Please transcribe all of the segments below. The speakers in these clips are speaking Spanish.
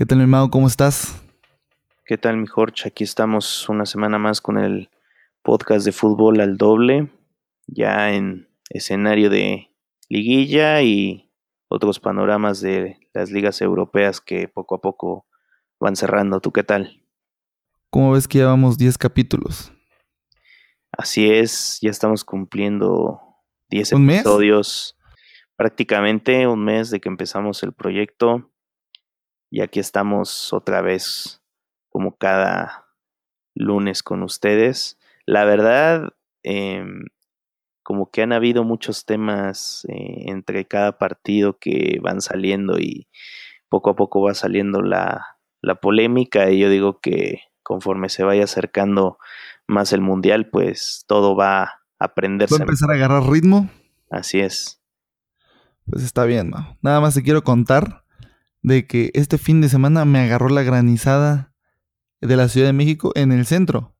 ¿Qué tal, mi hermano? ¿Cómo estás? ¿Qué tal, mi Jorge? Aquí estamos una semana más con el podcast de fútbol al doble, ya en escenario de liguilla y otros panoramas de las ligas europeas que poco a poco van cerrando. ¿Tú qué tal? ¿Cómo ves que llevamos 10 capítulos? Así es, ya estamos cumpliendo 10 episodios, prácticamente un mes de que empezamos el proyecto y aquí estamos otra vez como cada lunes con ustedes. La verdad, em, como que han habido muchos temas eh, entre cada partido que van saliendo y poco a poco va saliendo la, la polémica y yo digo que conforme se vaya acercando más el mundial, pues todo va a aprenderse. ¿Va a empezar a agarrar ritmo? Así es. Pues está bien, ¿no? Nada más te quiero contar de que este fin de semana me agarró la granizada de la Ciudad de México en el centro.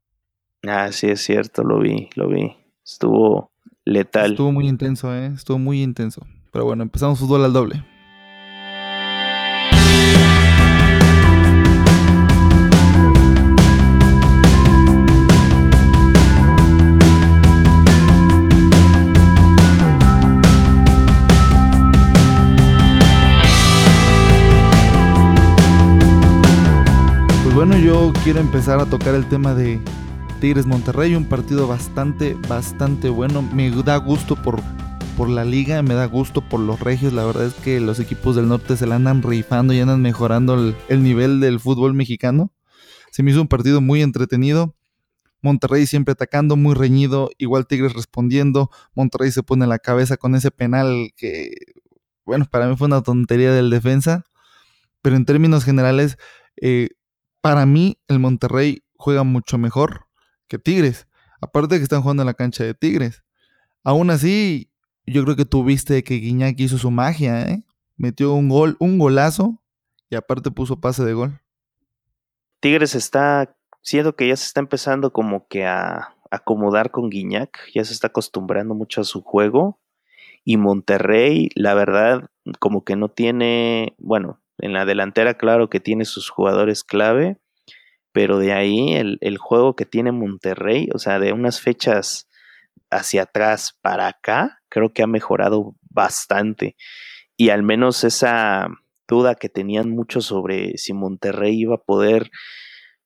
Ah, sí, es cierto, lo vi, lo vi. Estuvo letal. Estuvo muy intenso, ¿eh? Estuvo muy intenso. Pero bueno, empezamos fútbol al doble. Quiero empezar a tocar el tema de Tigres Monterrey, un partido bastante, bastante bueno. Me da gusto por, por la liga, me da gusto por los regios. La verdad es que los equipos del norte se la andan rifando y andan mejorando el, el nivel del fútbol mexicano. Se me hizo un partido muy entretenido. Monterrey siempre atacando, muy reñido, igual Tigres respondiendo. Monterrey se pone la cabeza con ese penal que, bueno, para mí fue una tontería del defensa. Pero en términos generales, eh, para mí el Monterrey juega mucho mejor que Tigres. Aparte de que están jugando en la cancha de Tigres. Aún así, yo creo que tuviste que Guiñac hizo su magia, ¿eh? Metió un gol, un golazo y aparte puso pase de gol. Tigres está, siento que ya se está empezando como que a acomodar con Guiñac, ya se está acostumbrando mucho a su juego. Y Monterrey, la verdad, como que no tiene, bueno, en la delantera, claro que tiene sus jugadores clave, pero de ahí el, el, juego que tiene Monterrey, o sea, de unas fechas hacia atrás para acá, creo que ha mejorado bastante. Y al menos esa duda que tenían muchos sobre si Monterrey iba a poder,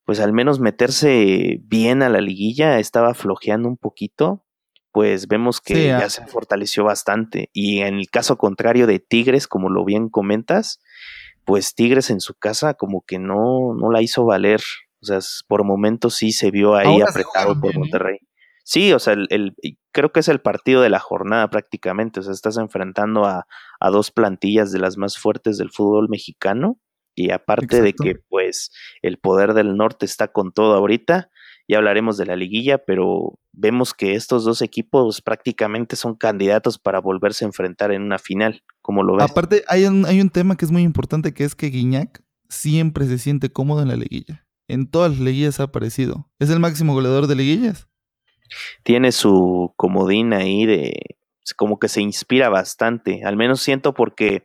pues al menos meterse bien a la liguilla, estaba flojeando un poquito, pues vemos que ya se fortaleció bastante. Y en el caso contrario de Tigres, como lo bien comentas, pues Tigres en su casa como que no, no la hizo valer. O sea, por momentos sí se vio ahí apretado por ¿eh? Monterrey. Sí, o sea, el, creo que es el partido de la jornada prácticamente. O sea, estás enfrentando a, a dos plantillas de las más fuertes del fútbol mexicano. Y aparte de que, pues, el poder del norte está con todo ahorita, ya hablaremos de la liguilla, pero vemos que estos dos equipos prácticamente son candidatos para volverse a enfrentar en una final, como lo ves. Aparte, hay un, hay un tema que es muy importante, que es que Guiñac siempre se siente cómodo en la liguilla. En todas las liguillas ha aparecido. Es el máximo goleador de liguillas. Tiene su comodín ahí de... como que se inspira bastante. Al menos siento porque...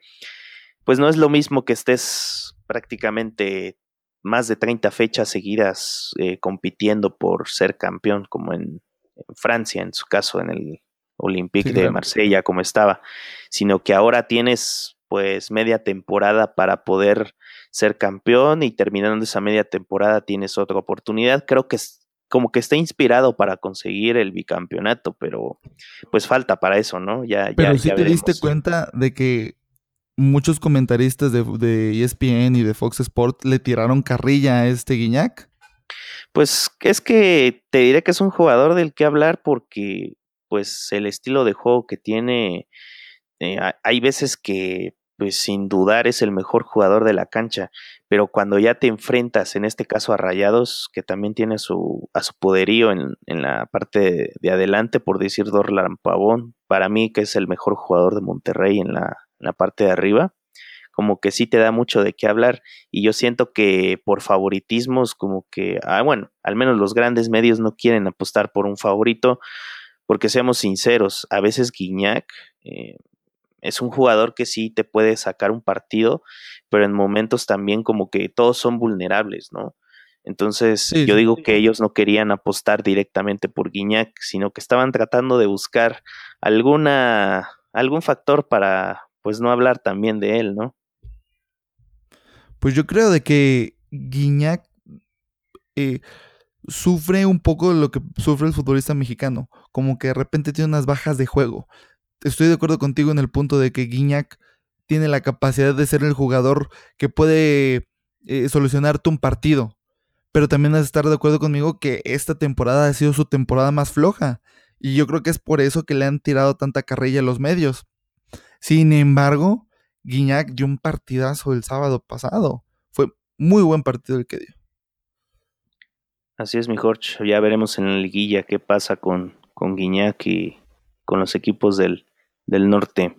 Pues no es lo mismo que estés prácticamente más de 30 fechas seguidas eh, compitiendo por ser campeón, como en, Francia, en su caso, en el Olympique de Marsella, como estaba, sino que ahora tienes pues media temporada para poder ser campeón y terminando esa media temporada tienes otra oportunidad. Creo que es como que está inspirado para conseguir el bicampeonato, pero pues falta para eso, ¿no? Ya, pero si te diste cuenta de que muchos comentaristas de, ESPN y de Fox Sports le tiraron carrilla a este Guiñac. Pues es que te diré que es un jugador del que hablar porque pues el estilo de juego que tiene, eh, hay veces que pues sin dudar es el mejor jugador de la cancha, pero cuando ya te enfrentas, en este caso a Rayados, que también tiene su, a su poderío en, en la parte de, adelante, por decir Dorlan Pavón, para mí que es el mejor jugador de Monterrey en la, en la parte de arriba, como que sí te da mucho de qué hablar. Y yo siento que por favoritismos, como que, ah, bueno, al menos los grandes medios no quieren apostar por un favorito, porque seamos sinceros, a veces Guiñac, eh, es un jugador que sí te puede sacar un partido, pero en momentos también como que todos son vulnerables, ¿no? Entonces yo digo que ellos no querían apostar directamente por Guiñac, sino que estaban tratando de buscar alguna algún factor para pues no hablar también de él, ¿no? Pues yo creo de que Guiñac eh, sufre un poco lo que sufre el futbolista mexicano, como que de repente tiene unas bajas de juego. Estoy de acuerdo contigo en el punto de que Guiñac tiene la capacidad de ser el jugador que puede eh, solucionarte un partido, pero también has de estar de acuerdo conmigo que esta temporada ha sido su temporada más floja, y yo creo que es por eso que le han tirado tanta carrilla a los medios. Sin embargo, Guiñac dio un partidazo el sábado pasado. Fue muy buen partido el que dio. Así es, mi Jorge. Ya veremos en la liguilla qué pasa con, con Guiñac y con los equipos del, del norte.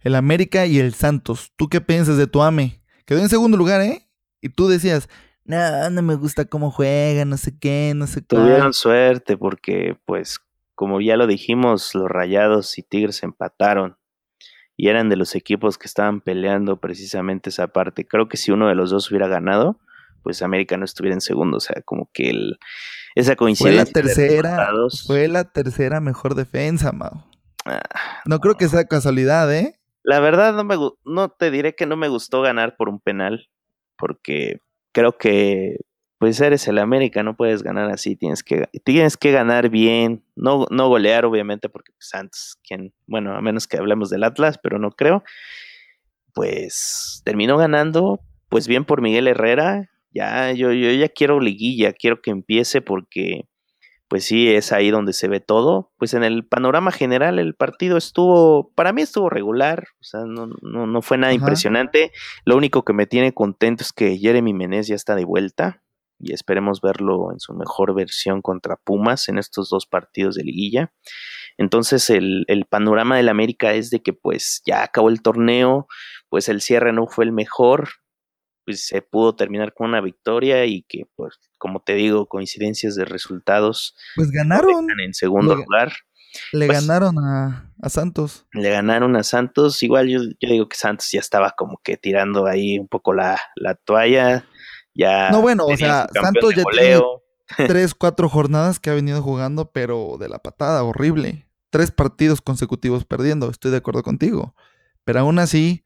El América y el Santos. ¿Tú qué piensas de tu AME? Quedó en segundo lugar, ¿eh? Y tú decías, no, no me gusta cómo juega, no sé qué, no sé qué. Tuvieron suerte porque, pues, como ya lo dijimos, los Rayados y Tigres empataron y eran de los equipos que estaban peleando precisamente esa parte. Creo que si uno de los dos hubiera ganado, pues América no estuviera en segundo. O sea, como que el, esa coincidencia. Fue la tercera, fue la tercera mejor defensa, Mau. Ah, no, creo que sea casualidad, ¿eh? La verdad, no, me, no te diré que no me gustó ganar por un penal, porque creo que pues eres el América, no puedes ganar así, tienes que, tienes que ganar bien, no, no golear obviamente, porque Santos, quien, bueno, a menos que hablemos del Atlas, pero no creo, pues terminó ganando, pues bien por Miguel Herrera, ya, yo, yo ya quiero liguilla, quiero que empiece porque, pues sí, es ahí donde se ve todo. Pues en el panorama general el partido estuvo, para mí estuvo regular, o sea, no, no, no fue nada impresionante. Lo único que me tiene contento es que Jeremy Menez ya está de vuelta y esperemos verlo en su mejor versión contra Pumas en estos dos partidos de liguilla. Entonces el, el panorama del América es de que pues ya acabó el torneo, pues el cierre no fue el mejor, pues se pudo terminar con una victoria y que, pues, como te digo, coincidencias de resultados. Pues ganaron. En segundo lugar. Le pues ganaron a, Santos. Le ganaron a Santos. Igual yo, yo, digo que Santos ya estaba como que tirando ahí un poco la, la toalla. Ya no, bueno, o sea, Santos ya tiene tres, cuatro jornadas que ha venido jugando, pero de la patada, horrible. Tres partidos consecutivos perdiendo, estoy de acuerdo contigo. Pero aún así,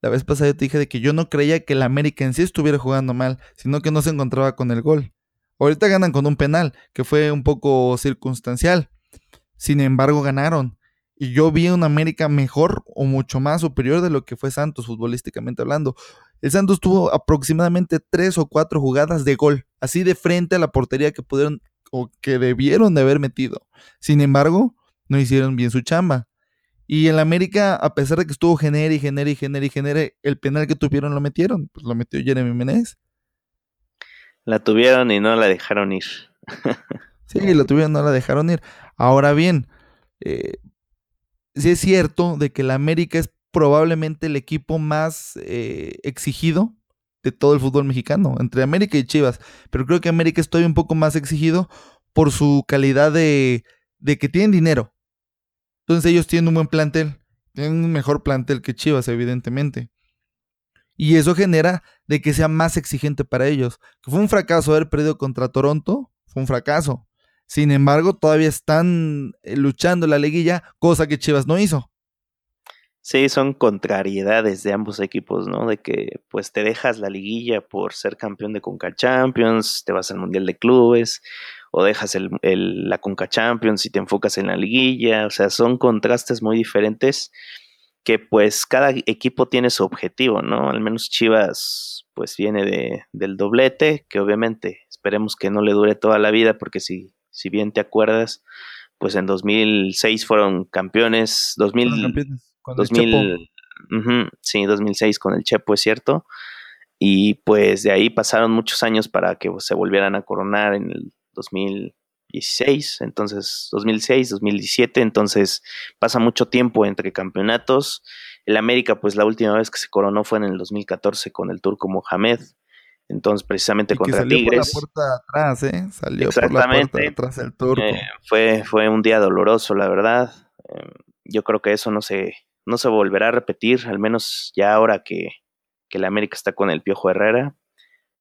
la vez pasada yo te dije de que yo no creía que el América en sí estuviera jugando mal, sino que no se encontraba con el gol. Ahorita ganan con un penal, que fue un poco circunstancial. Sin embargo, ganaron. Y yo vi un América mejor o mucho más superior de lo que fue Santos, futbolísticamente hablando. El Santos tuvo aproximadamente tres o cuatro jugadas de gol, así de frente a la portería que pudieron o que debieron de haber metido. Sin embargo, no hicieron bien su chamba. Y en la América, a pesar de que estuvo genere y genere y genere y genere, el penal que tuvieron lo metieron. Pues lo metió Jeremy Menez. La tuvieron y no la dejaron ir. sí, la tuvieron y no la dejaron ir. Ahora bien, eh, sí es cierto de que la América es probablemente el equipo más eh, exigido de todo el fútbol mexicano, entre América y Chivas. Pero creo que América es todavía un poco más exigido por su calidad de, que tienen dinero entonces ellos tienen un buen plantel, tienen un mejor plantel que Chivas, evidentemente. Y eso genera de que sea más exigente para ellos. Fue un fracaso haber perdido contra Toronto, fue un fracaso. Sin embargo, todavía están eh, luchando la liguilla, cosa que Chivas no hizo. Sí, son contrariedades de ambos equipos, ¿no? De que pues te dejas la liguilla por ser campeón de Conca Champions, te vas al Mundial de Clubes, o dejas el, la Conca Champions y te enfocas en la liguilla, o sea, son contrastes muy diferentes que pues cada equipo tiene su objetivo, ¿no? Al menos Chivas pues viene de, del doblete, que obviamente esperemos que no le dure toda la vida, porque si, si bien te acuerdas, pues en 2006 fueron campeones, 2000, con 2000 sí, 2006 con el Chepo, es cierto, y pues de ahí pasaron muchos años para que se volvieran a coronar en el 2016, entonces 2006, 2017, entonces pasa mucho tiempo entre campeonatos. El América, pues la última vez que se coronó fue en el 2014 con el turco Mohamed. Entonces, precisamente contra salió Tigres. Por la puerta atrás, ¿eh? Salió por la puerta atrás el turco. Eh, fue, fue un día doloroso, la verdad. Eh, yo creo que eso no se, no se volverá a repetir, al menos ya ahora que, que la América está con el Piojo Herrera.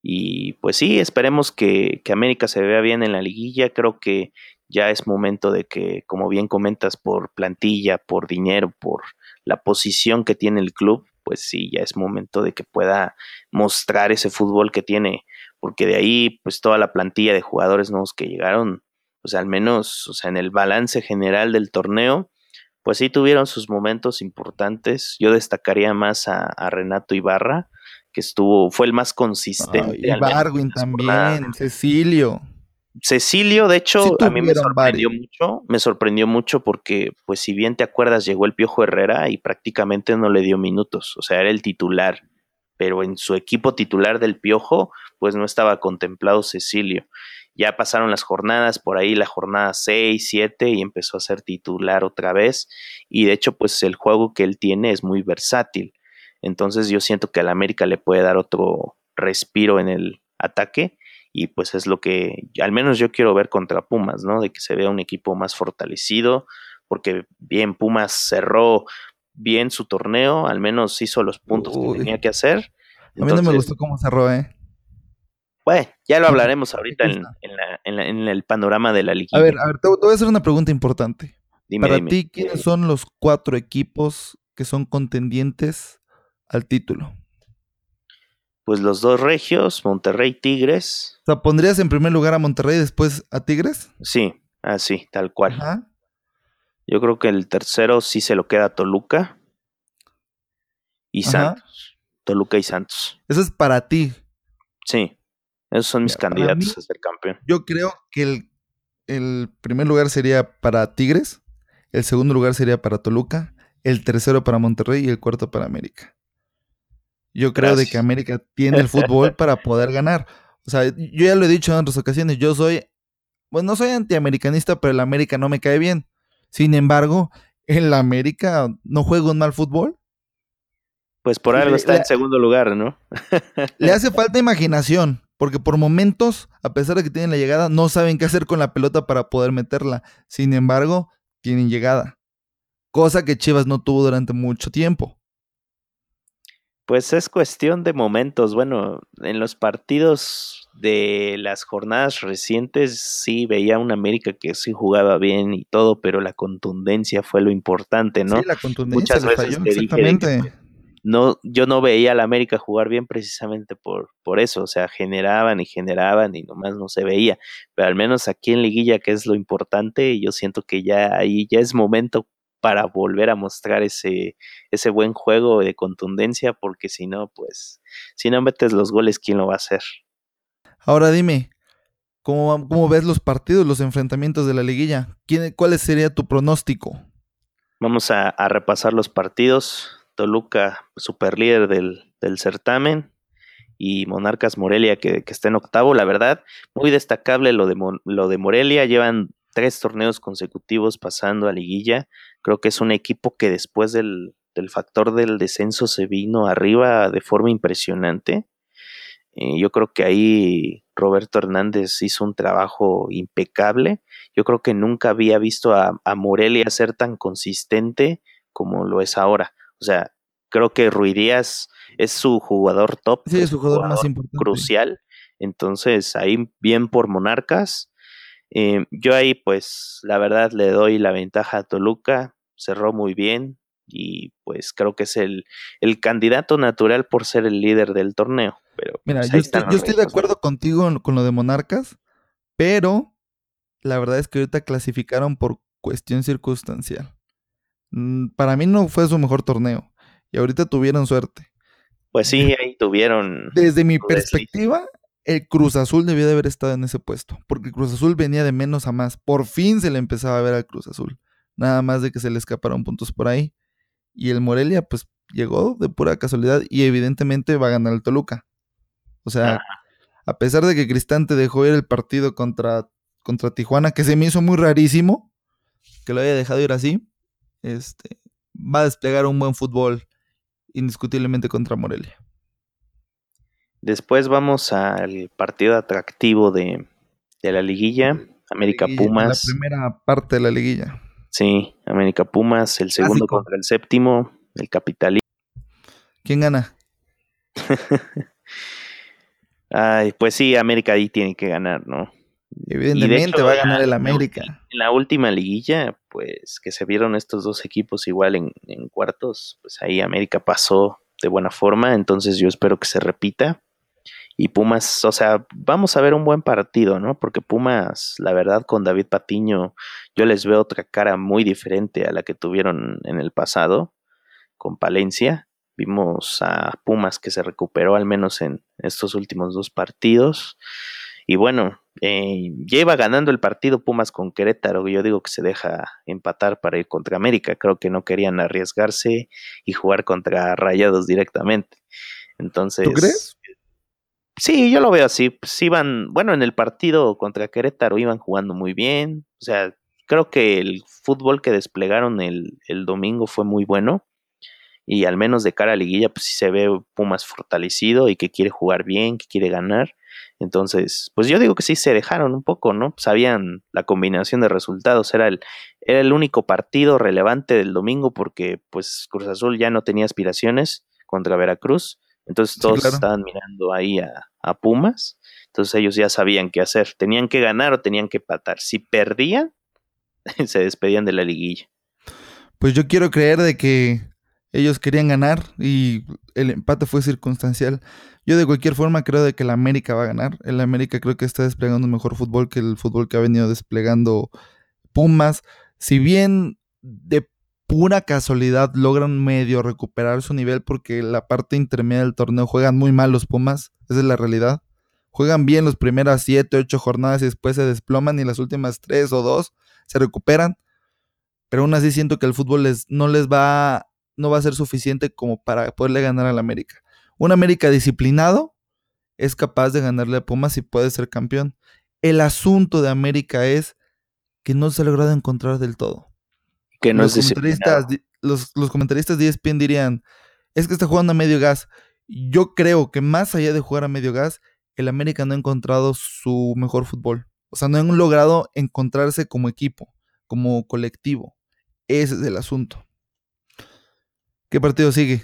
Y pues sí, esperemos que, que, América se vea bien en la liguilla. Creo que ya es momento de que, como bien comentas, por plantilla, por dinero, por la posición que tiene el club, pues sí, ya es momento de que pueda mostrar ese fútbol que tiene, porque de ahí, pues toda la plantilla de jugadores nuevos que llegaron, pues al menos, o sea, en el balance general del torneo, pues sí tuvieron sus momentos importantes. Yo destacaría más a, Renato Ibarra, que estuvo, fue el más consistente. y Barwin también, Cecilio. Cecilio, de hecho, a mí me sorprendió mucho, me sorprendió mucho porque, pues si bien te acuerdas, llegó el Piojo Herrera y prácticamente no le dio minutos, o sea, era el titular, pero en su equipo titular del Piojo, pues no estaba contemplado Cecilio. Ya pasaron las jornadas, por ahí la jornada 6, 7 y empezó a ser titular otra vez y de hecho, pues el juego que él tiene es muy versátil. Entonces yo siento que al América le puede dar otro respiro en el ataque y pues es lo que al menos yo quiero ver contra Pumas, ¿no? De que se vea un equipo más fortalecido, porque bien Pumas cerró bien su torneo, al menos hizo los puntos que tenía que hacer. a mí no me gustó cómo cerró, ¿eh? Bueno, ya lo hablaremos ahorita en, el panorama de la liga. A ver, a ver, te, voy a hacer una pregunta importante. Para ti, ¿quiénes son los cuatro equipos que son contendientes al título? pues los dos regios, Monterrey Tigres. O sea, ¿pondrías en primer lugar a Monterrey y después a Tigres? Sí, así, tal cual. Yo creo que el tercero sí se lo queda a Toluca y Santos. Toluca y Santos. Eso es para ti. Sí, esos son mis candidatos a ser campeón. Yo creo que el, el primer lugar sería para Tigres, el segundo lugar sería para Toluca, el tercero para Monterrey y el cuarto para América. Yo creo de que América tiene el fútbol para poder ganar. O sea, yo ya lo he dicho en otras ocasiones, yo soy, pues no soy antiamericanista, pero el América no me cae bien. Sin embargo, en la América no juega un mal fútbol. Pues por algo está en segundo lugar, ¿no? le hace falta imaginación, porque por momentos, a pesar de que tienen la llegada, no saben qué hacer con la pelota para poder meterla. Sin embargo, tienen llegada. Cosa que Chivas no tuvo durante mucho tiempo. Pues es cuestión de momentos. Bueno, en los partidos de las jornadas recientes sí veía una América que sí jugaba bien y todo, pero la contundencia fue lo importante, ¿no? Sí, la contundencia Muchas veces exactamente. No, yo no veía a la América jugar bien precisamente por, por eso, o sea, generaban y generaban y nomás no se veía, pero al menos aquí en Liguilla, que es lo importante, yo siento que ya ahí ya es momento para volver a mostrar ese, ese buen juego de contundencia, porque si no, pues, si no metes los goles, ¿quién lo va a hacer? Ahora dime, ¿cómo, cómo ves los partidos, los enfrentamientos de la liguilla? ¿Quién, ¿Cuál sería tu pronóstico? Vamos a, repasar los partidos. Toluca, super líder del, del certamen, y Monarcas Morelia, que, está en octavo. La verdad, muy destacable lo de, lo de Morelia. Llevan tres torneos consecutivos pasando a liguilla. Creo que es un equipo que después del, factor del descenso se vino arriba de forma impresionante. Yo creo que ahí Roberto Hernández hizo un trabajo impecable. Yo creo que nunca había visto a, Morelia ser tan consistente como lo es ahora. O sea, creo que Ruidías es su jugador top. Sí, es su jugador más importante. Crucial. Entonces, ahí bien por Monarcas. Eh, yo ahí, pues, la verdad le doy la ventaja a Toluca, cerró muy bien y pues creo que es el, el candidato natural por ser el líder del torneo. Pero, Mira, pues, yo, estoy, de acuerdo contigo con lo de Monarcas, pero la verdad es que ahorita clasificaron por cuestión circunstancial. Mm, para mí no fue su mejor torneo y ahorita tuvieron suerte. Pues sí, ahí tuvieron. Desde mi perspectiva, el Cruz Azul debió de haber estado en ese puesto, porque el Cruz Azul venía de menos a más. Por fin se le empezaba a ver al Cruz Azul. Nada más de que se le escaparon puntos por ahí. Y el Morelia, pues llegó de pura casualidad y evidentemente va a ganar el Toluca. O sea, a pesar de que Cristante dejó ir el partido contra, contra Tijuana, que se me hizo muy rarísimo que lo haya dejado ir así, este, va a desplegar un buen fútbol indiscutiblemente contra Morelia. Después vamos al partido atractivo de, la liguilla, América Pumas. La primera parte de la liguilla. Sí, América Pumas, el segundo contra el séptimo, el capitalista. ¿Quién gana? Ay, pues sí, América ahí tiene que ganar, ¿no? Evidentemente va a ganar el América. En la última liguilla, pues que se vieron estos dos equipos igual en, cuartos, pues ahí América pasó de buena forma, entonces yo espero que se repita. Y Pumas, o sea, vamos a ver un buen partido, ¿no? Porque Pumas, la verdad, con David Patiño, yo les veo otra cara muy diferente a la que tuvieron en el pasado con Palencia. Vimos a Pumas que se recuperó al menos en estos últimos dos partidos. Y bueno, eh, lleva ganando el partido Pumas con Querétaro. Yo digo que se deja empatar para ir contra América. Creo que no querían arriesgarse y jugar contra Rayados directamente. Entonces. ¿Tú crees? Sí, yo lo veo así. Pues iban, bueno, en el partido contra Querétaro iban jugando muy bien. O sea, creo que el fútbol que desplegaron el, el domingo fue muy bueno. Y al menos de cara a liguilla, pues sí se ve Pumas fortalecido y que quiere jugar bien, que quiere ganar. Entonces, pues yo digo que sí se dejaron un poco, ¿no? Sabían la combinación de resultados, era el, era el único partido relevante del domingo porque pues Cruz Azul ya no tenía aspiraciones contra Veracruz, entonces todos estaban mirando ahí a, a, Pumas, entonces ellos ya sabían qué hacer, tenían que ganar o tenían que patar, si perdían, se despedían de la liguilla. Pues yo quiero creer de que ellos querían ganar y el empate fue circunstancial. Yo de cualquier forma creo de que el América va a ganar. El América creo que está desplegando mejor fútbol que el fútbol que ha venido desplegando Pumas. Si bien de pura casualidad logran medio recuperar su nivel porque la parte intermedia del torneo juegan muy mal los Pumas, esa es la realidad. Juegan bien las primeras 7, 8 jornadas y después se desploman y las últimas 3 o 2 se recuperan. Pero aún así siento que el fútbol les, no les va no va a ser suficiente como para poderle ganar al América. Un América disciplinado es capaz de ganarle a Pumas y puede ser campeón. El asunto de América es que no se ha logrado encontrar del todo. Que no los es comentaristas, los, los comentaristas de ESPN dirían, es que está jugando a medio gas. Yo creo que más allá de jugar a medio gas, el América no ha encontrado su mejor fútbol. O sea, no han logrado encontrarse como equipo, como colectivo. Ese es el asunto. ¿Qué partido sigue?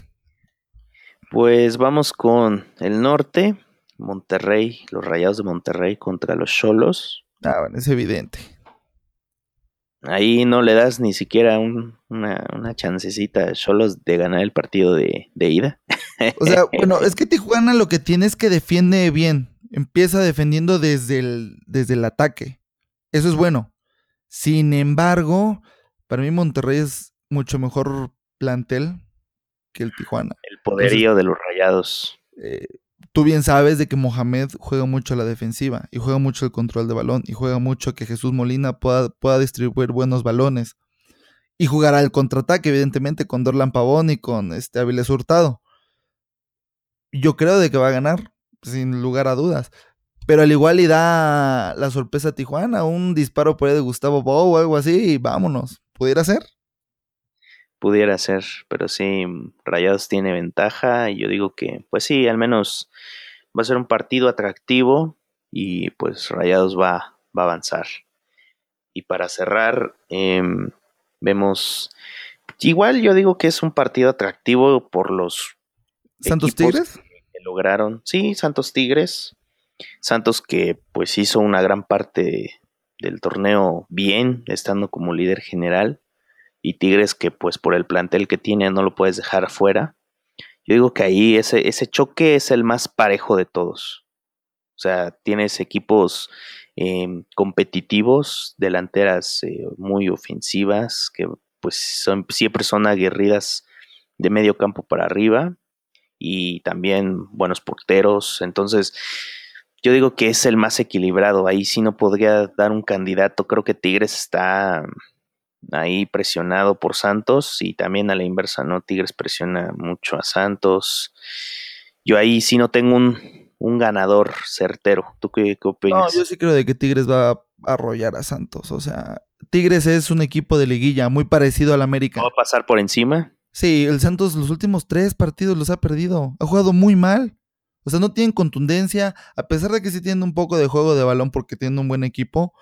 Pues vamos con el norte, Monterrey, los Rayados de Monterrey contra los Cholos. Ah, bueno, es evidente. Ahí no le das ni siquiera una, una, chancecita a Cholos de ganar el partido de, de ida. O sea, bueno, es que Tijuana lo que tiene es que defiende bien. Empieza defendiendo desde el, desde el ataque. Eso es bueno. Sin embargo, para mí Monterrey es mucho mejor plantel que el Tijuana. El poderío de los rayados. Eh, tú bien sabes de que Mohamed juega mucho a la defensiva y juega mucho el control de balón y juega mucho que Jesús Molina pueda, pueda distribuir buenos balones. Y jugará el contraataque, evidentemente, con Dorlan Pavón y con este Avilés Hurtado. Yo creo de que va a ganar, sin lugar a dudas. Pero al igual y da la sorpresa a Tijuana, un disparo por ahí de Gustavo Bow o algo así, y vámonos. ¿Pudiera ser? Pudiera ser, pero sí, Rayados tiene ventaja y yo digo que, pues sí, al menos va a ser un partido atractivo y pues Rayados va, va a avanzar. Y para cerrar, em, vemos, igual yo digo que es un partido atractivo por los... Santos Tigres. Que lograron, sí, Santos Tigres. Santos que pues hizo una gran parte del torneo bien, estando como líder general y Tigres que pues por el plantel que tiene no lo puedes dejar fuera. Yo digo que ahí ese, ese choque es el más parejo de todos. O sea, tienes equipos em, competitivos, delanteras eh, muy ofensivas, que pues son, siempre son aguerridas de medio campo para arriba y también buenos porteros. Entonces, yo digo que es el más equilibrado. Ahí sí no podría dar un candidato. Creo que Tigres está ahí presionado por Santos y también a la inversa, ¿no? Tigres presiona mucho a Santos. Yo ahí sí no tengo un, un ganador certero. ¿Tú qué, opinas? No, yo sí creo de que Tigres va a arrollar a Santos. O sea, Tigres es un equipo de liguilla muy parecido al América. ¿Va a pasar por encima? Sí, el Santos los últimos tres partidos los ha perdido. Ha jugado muy mal. O sea, no tienen contundencia. A pesar de que sí tienen un poco de juego de balón porque tienen un buen equipo,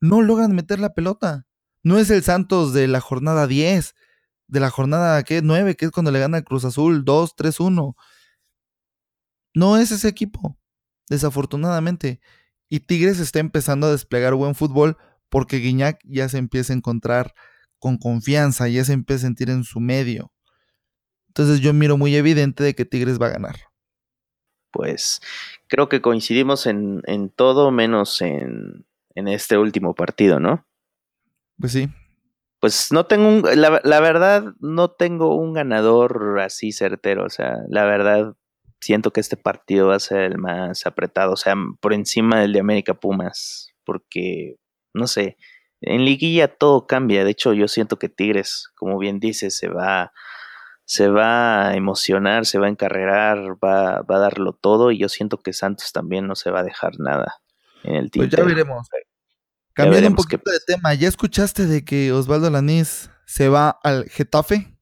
no logran meter la pelota No es el Santos de la jornada 10, de la jornada ¿qué? 9, que es cuando le gana el Cruz Azul 2, 3, 1. No es ese equipo, desafortunadamente. Y Tigres está empezando a desplegar buen fútbol porque Guiñac ya se empieza a encontrar con confianza, ya se empieza a sentir en su medio. Entonces yo miro muy evidente de que Tigres va a ganar. Pues creo que coincidimos en, en todo menos en, en, este último partido, ¿no? Pues sí. Pues no tengo un, la, la verdad, no tengo un ganador así certero. O sea, la verdad, siento que este partido va a ser el más apretado, o sea, por encima del de América Pumas, porque, no sé, en liguilla todo cambia, de hecho yo siento que Tigres, como bien dice, se va, se va a emocionar, se va a encarrerar, va, va a darlo todo y yo siento que Santos también no se va a dejar nada en el tiempo. Pues ya veremos. Cambiando un poquito de tema, ¿ya escuchaste de que Osvaldo Lanís se va al Getafe?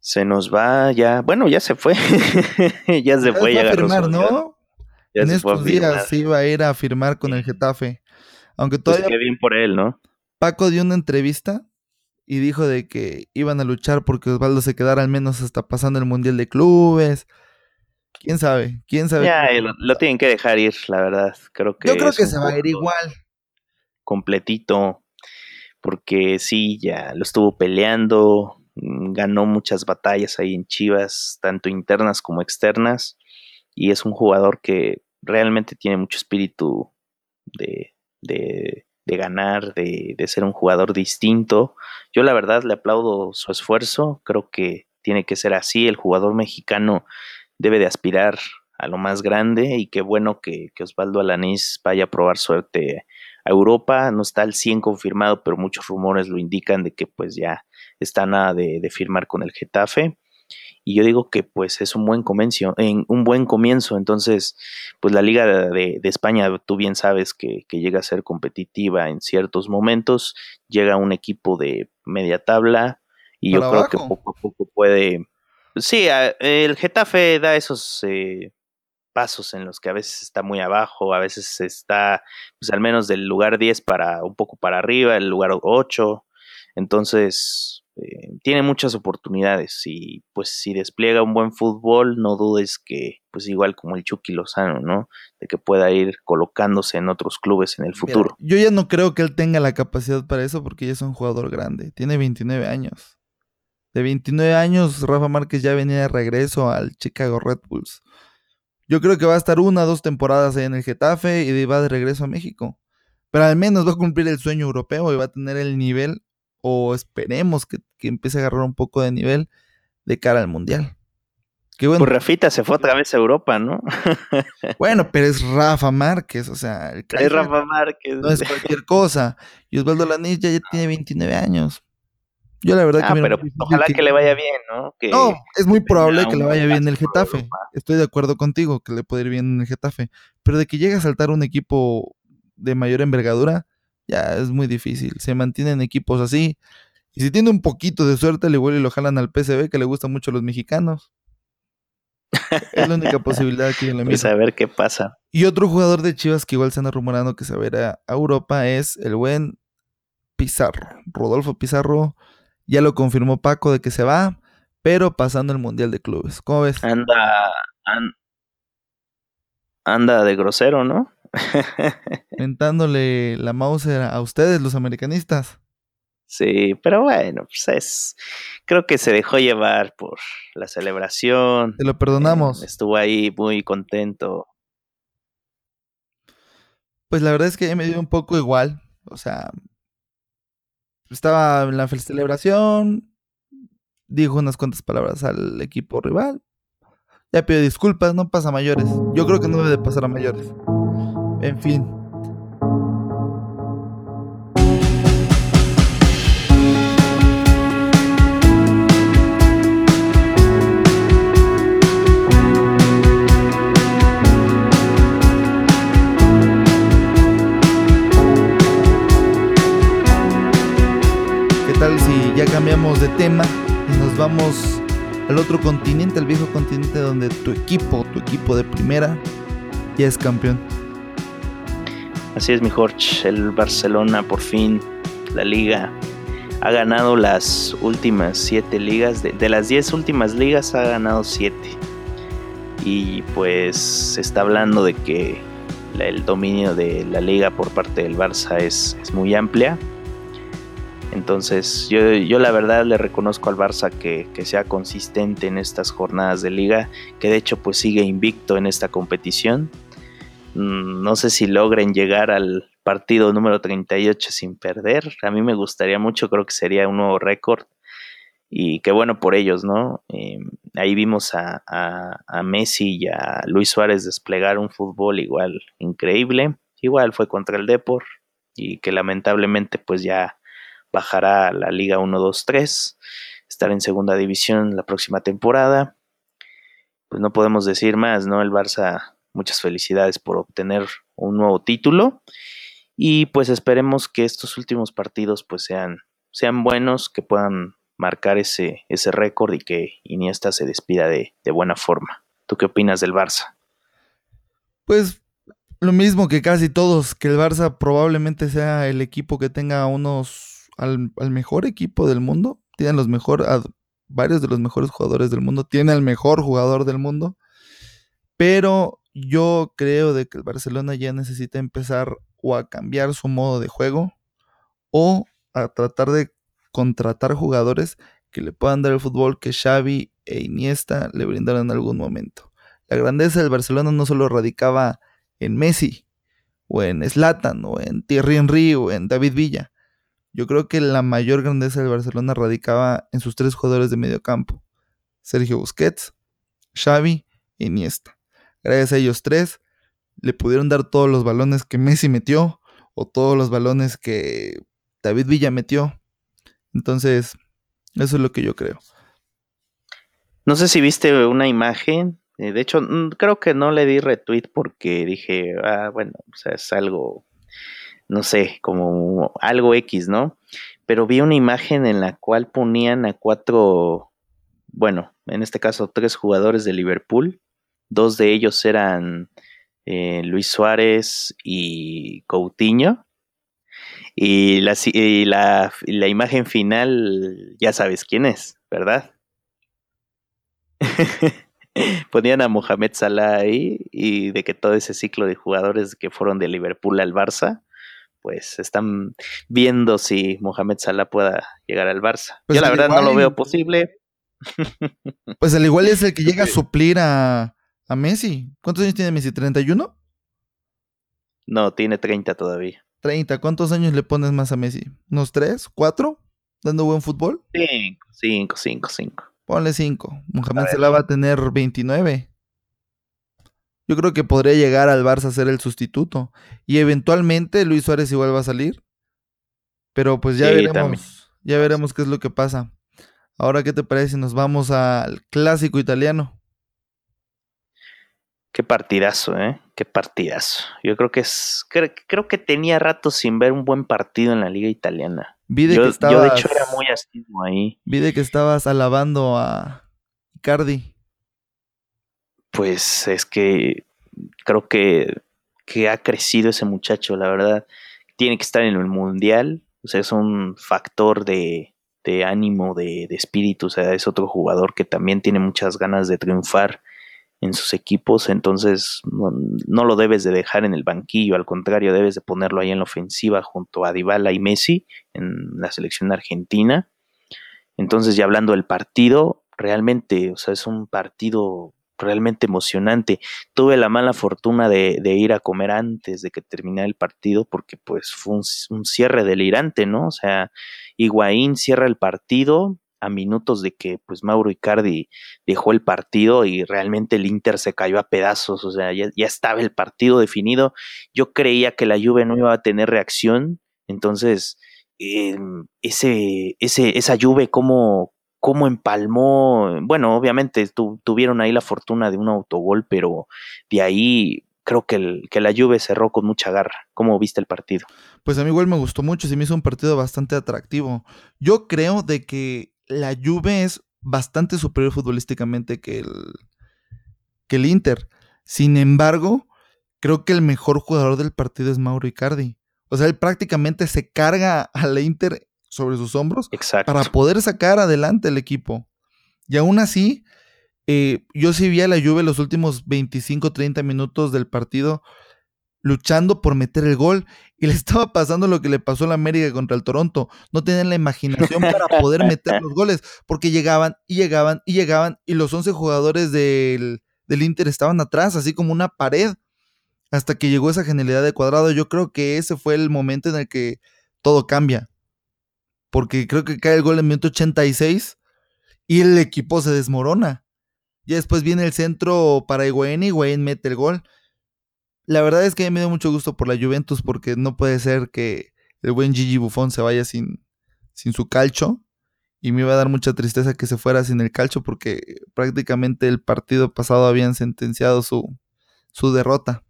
se nos va ya, bueno, ya se fue, ya se fue, ya a firmar, ¿no? en estos días se iba a ir a firmar con el Getafe. Aunque pues todavía. qué bien por él, ¿no? Paco dio una entrevista y dijo de que iban a luchar porque Osvaldo se quedara al menos hasta pasando el Mundial de Clubes. ¿Quién sabe? ¿Quién sabe? Ya, lo, tienen que dejar ir, la verdad. Creo que Yo creo que se va a ir igual. Completito. Porque sí, ya lo estuvo peleando Mm, ganó muchas batallas ahí en Chivas, tanto internas como externas, y es un jugador que realmente tiene mucho espíritu de, de, de ganar, de, de, ser un jugador distinto. Yo la verdad le aplaudo su esfuerzo, creo que tiene que ser así, el jugador mexicano debe de aspirar a lo más grande y qué bueno que, que Osvaldo Alanís vaya a probar suerte a Europa, no está al 100 confirmado, pero muchos rumores lo indican de que pues ya está nada de, firmar con el Getafe. Y yo digo que pues es un buen comienzo, en un buen comienzo. Entonces, pues la Liga de, España, tú bien sabes que, llega a ser competitiva en ciertos momentos. Llega un equipo de media tabla y yo creo que poco a poco puede. Sí, el Getafe da esos eh, pasos en los que a veces está muy abajo, a veces está pues al menos del lugar 10 para un poco para arriba, el lugar 8. Entonces, eh, tiene muchas oportunidades y pues si despliega un buen fútbol, no dudes que pues igual como el Chucky Lozano, ¿no? De que pueda ir colocándose en otros clubes en el futuro. yo ya no creo que él tenga la capacidad para eso porque ya es un jugador grande, tiene 29 años. De 29 años, Rafa Márquez ya venía de regreso al Chicago Red Bulls. Yo creo que va a estar una o dos temporadas ahí en el Getafe y va de regreso a México. Pero al menos va a cumplir el sueño europeo y va a tener el nivel o esperemos que, empiece a agarrar un poco de nivel de cara al Mundial. Qué bueno. Pues Rafita se fue otra vez a Europa, ¿no? bueno, pero es Rafa Márquez, o sea. El es Rafa Márquez. No es cualquier cosa. Y Osvaldo Lanís ya, tiene 29 años. Yo la verdad ah, que... pero ojalá que... le vaya bien, ¿no? no, es muy probable que le vaya bien en el Getafe. Estoy de acuerdo contigo que le puede ir bien en el Getafe. Pero de que llegue a saltar un equipo de mayor envergadura, ya es muy difícil. Se mantienen equipos así. Y si tiene un poquito de suerte, le vuelve y lo jalan al PCB, que le gustan mucho a los mexicanos. es la única posibilidad que yo le Pues a ver qué pasa. Y otro jugador de Chivas que igual se anda rumorando que se ir a Europa es el buen Pizarro. Rodolfo Pizarro ya lo confirmó Paco de que se va, pero pasando el Mundial de Clubes. ¿Cómo ves? Anda, anda de grosero, ¿no? Mentándole la Mauser a ustedes, los americanistas. Sí, pero bueno, pues es. Creo que se dejó llevar por la celebración. Te lo perdonamos. Eh, estuvo ahí muy contento. Pues la verdad es que me dio un poco igual. O sea, estaba en la celebración, dijo unas cuantas palabras al equipo rival. Ya pidió disculpas, no pasa a mayores. Yo creo que no debe de pasar a mayores. En fin. Tal si ya cambiamos de tema y nos vamos al otro continente, al viejo continente donde tu equipo, tu equipo de primera, ya es campeón? Así es, mi Jorge. El Barcelona, por fin, la liga. ha ganado las últimas siete ligas, de, las diez últimas ligas ha ganado siete. Y pues se está hablando de que el dominio de la liga por parte del Barça es, muy amplia. Entonces yo, yo, la verdad le reconozco al Barça que, sea consistente en estas jornadas de liga, que de hecho pues sigue invicto en esta competición. Mm, no sé si logren llegar al partido número 38 sin perder. A mí me gustaría mucho, creo que sería un nuevo récord. Y qué bueno por ellos, ¿no? Eh, ahí vimos a, Messi y a Luis Suárez desplegar un fútbol igual increíble. Igual fue contra el Depor y que lamentablemente pues ya bajará la Liga 1-2-3, estar en segunda división la próxima temporada. Pues no podemos decir más, ¿no? El Barça, muchas felicidades por obtener un nuevo título y pues esperemos que estos últimos partidos pues sean, sean buenos, que puedan marcar ese, ese récord y que Iniesta se despida de, buena forma. ¿Tú qué opinas del Barça? Pues lo mismo que casi todos, que el Barça probablemente sea el equipo que tenga unos al, mejor equipo del mundo, tienen los mejor, varios de los mejores jugadores del mundo, tiene al mejor jugador del mundo, pero yo creo de que el Barcelona ya necesita empezar o a cambiar su modo de juego o a tratar de contratar jugadores que le puedan dar el fútbol que Xavi e Iniesta le brindaron en algún momento. La grandeza del Barcelona no solo radicaba en Messi o en Zlatan o en Thierry Henry o en David Villa. Yo creo que la mayor grandeza del Barcelona radicaba en sus tres jugadores de medio campo. Sergio Busquets, Xavi e Iniesta. Gracias a ellos tres, le pudieron dar todos los balones que Messi metió o todos los balones que David Villa metió. Entonces, eso es lo que yo creo. No sé si viste una imagen. Eh, de hecho, creo que no le di retweet porque dije, ah, bueno, o sea, es algo, no sé, como algo X, ¿no? Pero vi una imagen en la cual ponían a cuatro, bueno, en este caso tres jugadores de Liverpool. Dos de ellos eran eh, Luis Suárez y Coutinho. Y, la, la, imagen final, ya sabes quién es, ¿verdad? Ponían a Mohamed Salah ahí y de que todo ese ciclo de jugadores que fueron de Liverpool al Barça, pues están viendo si Mohamed Salah pueda llegar al Barça. Pues Yo la verdad no lo veo posible. Pues al igual es el que llega a suplir a, a Messi. ¿Cuántos años tiene Messi? ¿31? No, tiene 30 todavía. 30. ¿Cuántos años le pones más a Messi? ¿Unos 3? ¿4? ¿Dando buen fútbol? 5, 5, 5, 5. Ponle 5. Mohamed Salah va a tener 29. Yo creo que podría llegar al Barça a ser el sustituto. Y eventualmente Luis Suárez igual va a salir. Pero pues ya veremos. Ya veremos qué es lo que pasa. Ahora, ¿qué te parece si nos vamos al clásico italiano? Qué partidazo, ¿eh? Qué partidazo. Yo creo que es. Creo, que tenía rato sin ver un buen partido en la Liga Italiana. Vi de yo, que estabas, yo, de hecho, era muy astimo ahí. Vi de que estabas alabando a Icardi. Pues es que creo que, que ha crecido ese muchacho, la verdad. Tiene que estar en el mundial. O sea, es un factor de, de ánimo, de, de espíritu. O sea, es otro jugador que también tiene muchas ganas de triunfar en sus equipos, entonces no, lo debes de dejar en el banquillo, al contrario, debes de ponerlo ahí en la ofensiva junto a Dybala y Messi en la selección argentina. Entonces, ya hablando del partido, realmente, o sea, es un partido realmente emocionante. Tuve la mala fortuna de, ir a comer antes de que terminara el partido porque pues fue un, cierre delirante, ¿no? O sea, Higuaín cierra el partido, a minutos de que pues Mauro Icardi dejó el partido y realmente el Inter se cayó a pedazos, o sea, ya, estaba el partido definido. Yo creía que la Juve no iba a tener reacción, entonces em, ese, ese, esa Juve cómo, cómo empalmó, bueno, obviamente tuvieron ahí la fortuna de un autogol, pero de ahí creo que, el, que la Juve cerró con mucha garra. ¿Cómo viste el partido? Pues a mí igual me gustó mucho, se me hizo un partido bastante atractivo. Yo creo de que la Juve es bastante superior futbolísticamente que el, que el Inter. Sin embargo, creo que el mejor jugador del partido es Mauro Icardi. O sea, él prácticamente se carga al Inter sobre sus hombros para poder sacar adelante el equipo. Y aún así, eh, yo sí vi a la Juve los últimos 25, 30 minutos del partido luchando por meter el gol y le estaba pasando lo que le pasó a la América contra el Toronto. No tenían la imaginación para poder meter los goles porque llegaban y llegaban y llegaban y los 11 jugadores del, del Inter estaban atrás, así como una pared, hasta que llegó esa genialidad de cuadrado. Yo creo que ese fue el momento en el que todo cambia. Porque creo que cae el gol en minuto 86 y el equipo se desmorona. Y después viene el centro para Higuaín y Higuaín mete el gol. La verdad es que me dio mucho gusto por la Juventus porque no puede ser que el buen Gigi Buffon se vaya sin, sin su calcho. Y me iba a dar mucha tristeza que se fuera sin el calcho porque prácticamente el partido pasado habían sentenciado su, su derrota.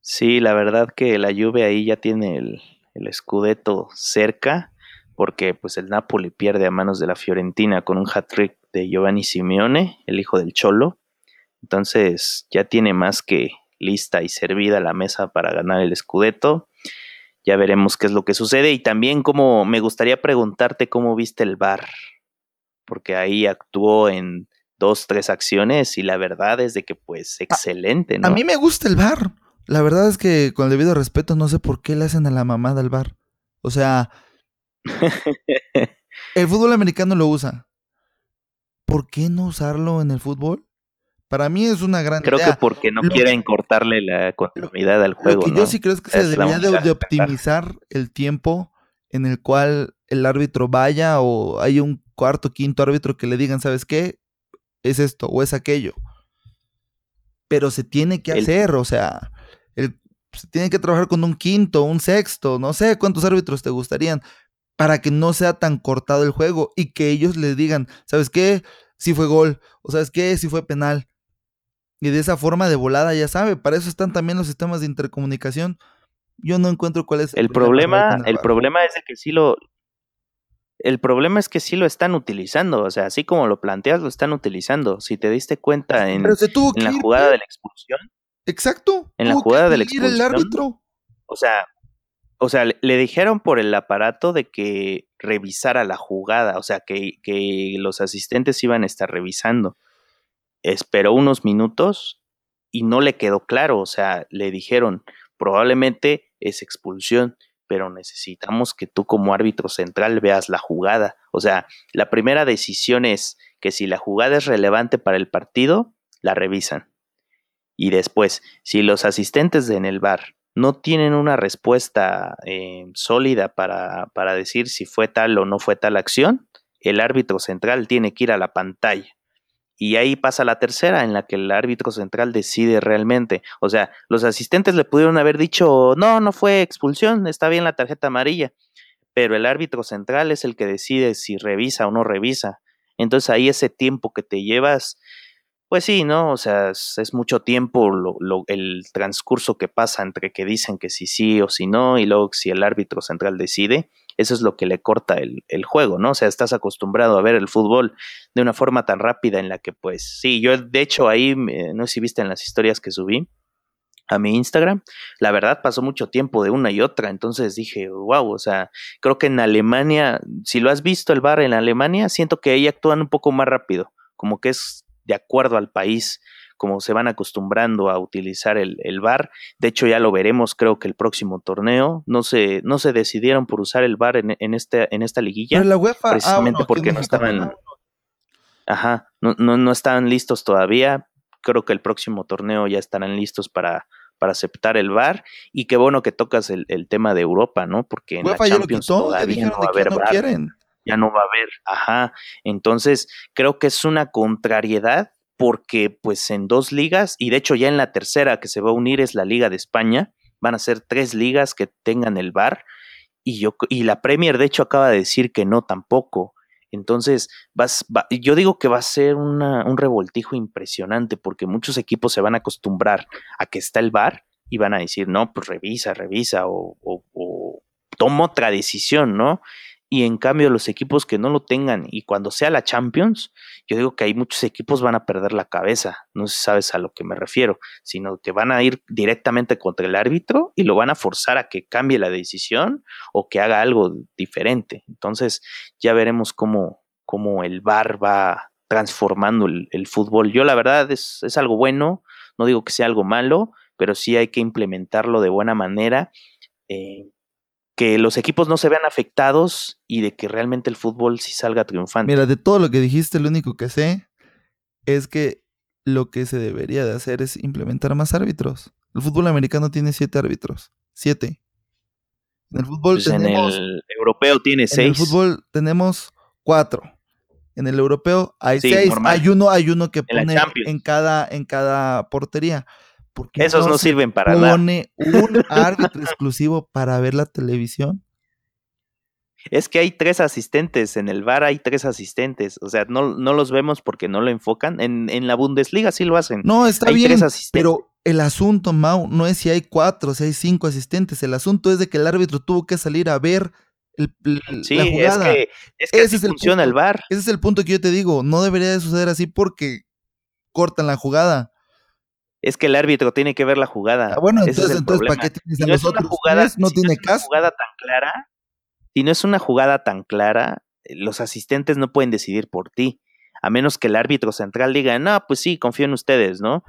Sí, la verdad que la Juve ahí ya tiene el, el Scudetto cerca porque pues el Napoli pierde a manos de la Fiorentina con un hat-trick de Giovanni Simeone, el hijo del Cholo. Entonces ya tiene más que lista y servida la mesa para ganar el Scudetto. Ya veremos qué es lo que sucede y también como me gustaría preguntarte cómo viste el VAR, porque ahí actuó en dos, tres acciones y la verdad es de que pues excelente, ¿no? A mí me gusta el VAR. La verdad es que con el debido respeto no sé por qué le hacen a la mamada al VAR. O sea, el fútbol americano lo usa. ¿Por qué no usarlo en el fútbol? Para mí es una gran Creo que porque no quieren cortarle la continuidad al juego. Lo que yo sí creo es que se debería de, optimizar el tiempo en el cual el árbitro vaya o hay un cuarto, quinto árbitro que le digan, ¿sabes qué? Es esto o es aquello. Pero se tiene que hacer, o sea, se tiene que trabajar con un quinto, un sexto, no sé cuántos árbitros te gustarían, para que no sea tan cortado el juego y que ellos le digan, ¿sabes qué? Si fue gol, o ¿sabes qué? Si fue penal. Y de esa forma de volada ya sabe, para eso están también los sistemas de intercomunicación. Yo no encuentro cuál es el, el problema. El problema es que sí lo, el problema es que sí lo están utilizando, o sea, así como lo planteas, lo están utilizando. Si te diste cuenta en, en la jugada de la expulsión. Exacto. En la jugada de la expulsión. El árbitro. O sea, o sea, le, dijeron por el aparato de que revisara la jugada, o sea, que, que los asistentes iban a estar revisando esperó unos minutos y no le quedó claro, o sea, le dijeron, probablemente es expulsión, pero necesitamos que tú como árbitro central veas la jugada. O sea, la primera decisión es que si la jugada es relevante para el partido, la revisan. Y después, si los asistentes en el bar no tienen una respuesta eh, sólida para, para decir si fue tal o no fue tal acción, el árbitro central tiene que ir a la pantalla y ahí pasa la tercera, en la que el árbitro central decide realmente. O sea, los asistentes le pudieron haber dicho, no, no fue expulsión, está bien la tarjeta amarilla. Pero el árbitro central es el que decide si revisa o no revisa. Entonces ahí ese tiempo que te llevas, pues sí, ¿no? O sea, es, mucho tiempo lo, el transcurso que pasa entre que dicen que sí, sí o si no, y luego si el árbitro central decide eso es lo que le corta el, juego, ¿no? O sea, estás acostumbrado a ver el fútbol de una forma tan rápida en la que, pues, sí, yo de hecho ahí, no sé si viste en las historias que subí a mi Instagram, la verdad pasó mucho tiempo de una y otra, entonces dije, wow, o sea, creo que en Alemania, si lo has visto el bar en Alemania, siento que ahí actúan un poco más rápido, como que es de acuerdo al país como se van acostumbrando a utilizar el, el VAR. De hecho, ya lo veremos, creo que el próximo torneo. No se, no se decidieron por usar el VAR en, en, este, en esta liguilla. la UEFA, ah, precisamente porque no estaban. Ajá, no, no, no estaban listos todavía. Creo que el próximo torneo ya estarán listos para, para aceptar el VAR y qué bueno que tocas el, el tema de Europa, ¿no? Porque en la Champions todavía no va a haber VAR. Ya no va a haber, ajá. Entonces, creo que es una contrariedad porque pues en dos ligas, y de hecho ya en la tercera que se va a unir es la Liga de España, van a ser tres ligas que tengan el VAR, y, yo, y la Premier de hecho acaba de decir que no tampoco. Entonces, vas, yo digo que va a ser una, un revoltijo impresionante porque muchos equipos se van a acostumbrar a que está el VAR y van a decir, no, pues revisa, revisa o, o, o toma otra decisión, ¿no? Y en cambio los equipos que no lo tengan y cuando sea la Champions, yo digo que hay muchos equipos van a perder la cabeza, no sé si sabes a lo que me refiero, sino que van a ir directamente contra el árbitro y lo van a forzar a que cambie la decisión o que haga algo diferente. Entonces ya veremos cómo, cómo el VAR va transformando el, fútbol. Yo la verdad es, es algo bueno, no digo que sea algo malo, pero sí hay que implementarlo de buena manera. Eh, que los equipos no se vean afectados y de que realmente el fútbol sí salga triunfante. Mira, de todo lo que dijiste, lo único que sé es que lo que se debería de hacer es implementar más árbitros. El fútbol americano tiene siete árbitros. Siete. En el fútbol pues tenemos, En el europeo tiene seis. En el fútbol tenemos cuatro. En el europeo hay seis. Hay uno, hay uno que pone en cada, en cada portería. Esos no, sirven para nada. Pone un árbitro exclusivo para ver la televisión. Es que hay tres asistentes, en el bar hay tres asistentes, o sea, no, no los vemos porque no lo enfocan. En, en la Bundesliga sí lo hacen. No, está bien, pero el asunto, Mau, no es si hay cuatro, si hay cinco asistentes, el asunto es de que el árbitro tuvo que salir a ver el, la jugada. Es que, es que ese funciona el, bar. Ese es el punto que yo te digo, no debería de suceder así porque cortan la jugada es que el árbitro tiene que ver la jugada. Ah, bueno, entonces, ¿para qué tienes si no es una jugada, no tiene caso. jugada tan clara, si no es una jugada tan clara, eh, los asistentes no pueden decidir por ti, a menos que el árbitro central diga, no, pues sí, confío en ustedes, ¿no?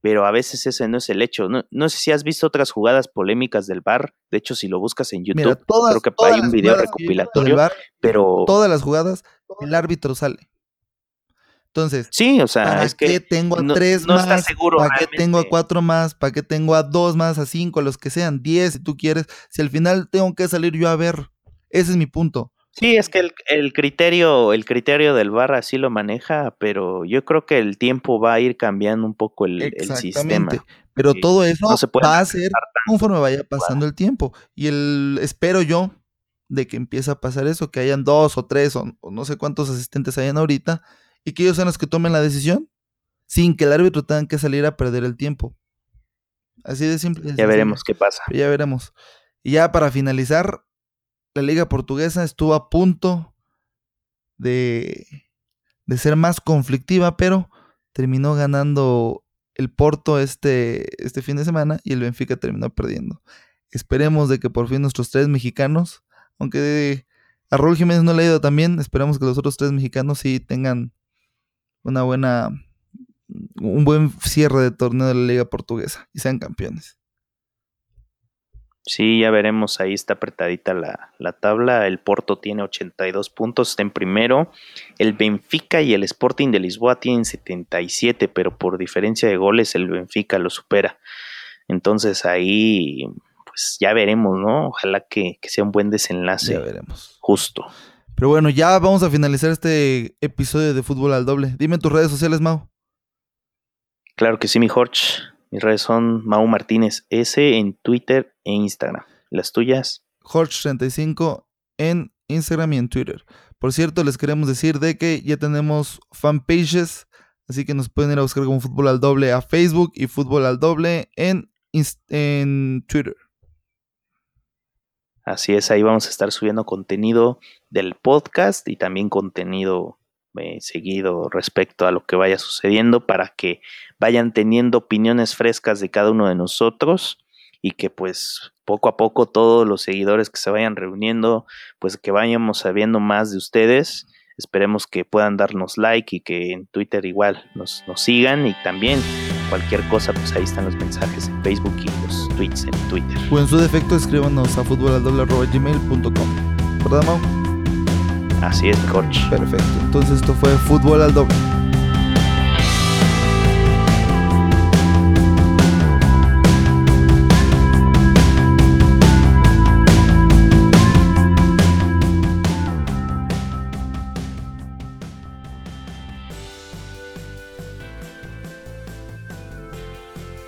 Pero a veces ese no es el hecho. No, no sé si has visto otras jugadas polémicas del bar. De hecho, si lo buscas en YouTube, creo que hay un video recopilatorio. pero todas las jugadas, el árbitro sale. Entonces, sí, o sea, ¿para qué tengo a tres más? ¿Para qué tengo a cuatro más? ¿Para qué tengo a dos más, a cinco, a los que sean, diez si tú quieres? Si al final tengo que salir yo a ver. Ese es mi punto. Sí, es que el, el, criterio, el criterio del bar así lo maneja, pero yo creo que el tiempo va a ir cambiando un poco el, el sistema. Pero todo eso va a ser conforme vaya pasando el tiempo. Y el espero yo de que empiece a pasar eso, que hayan dos o tres o, o no sé cuántos asistentes hayan ahorita, y que ellos sean los que tomen la decisión sin que el árbitro tenga que salir a perder el tiempo. Así de simple. Ya veremos qué pasa. Ya veremos. Y ya para finalizar, la liga portuguesa estuvo a punto de, de ser más conflictiva, pero terminó ganando el Porto este, este fin de semana y el Benfica terminó perdiendo. Esperemos de que por fin nuestros tres mexicanos, aunque a Raúl Jiménez no le ha ido tan bien, esperamos que los otros tres mexicanos sí tengan una buena, un buen cierre de torneo de la Liga Portuguesa y sean campeones. Sí, ya veremos, ahí está apretadita la, la, tabla. El Porto tiene 82 puntos, está en primero. El Benfica y el Sporting de Lisboa tienen 77, pero por diferencia de goles el Benfica lo supera. Entonces ahí, pues ya veremos, ¿no? Ojalá que, que sea un buen desenlace. Ya veremos. Justo. Pero bueno, ya vamos a finalizar este episodio de Fútbol al Doble. Dime tus redes sociales, Mau. Claro que sí, mi Jorge. Mis redes son Mau Martínez S en Twitter e Instagram. ¿Las tuyas? Jorge35 en Instagram y en Twitter. Por cierto, les queremos decir de que ya tenemos fanpages, así que nos pueden ir a buscar como Fútbol al Doble a Facebook y Fútbol al Doble en, en Twitter. Así es, ahí vamos a estar subiendo contenido del podcast y también contenido eh, seguido respecto a lo que vaya sucediendo para que vayan teniendo opiniones frescas de cada uno de nosotros y que pues poco a poco todos los seguidores que se vayan reuniendo, pues que vayamos sabiendo más de ustedes. Esperemos que puedan darnos like y que en Twitter igual nos, nos sigan y también cualquier cosa, pues ahí están los mensajes en Facebook y los tweets en Twitter. O en su defecto, escríbanos a futbolaldoblerroba.gmail.com ¿Verdad, Mau? Así es, coach. Perfecto. Entonces esto fue Fútbol al Doble.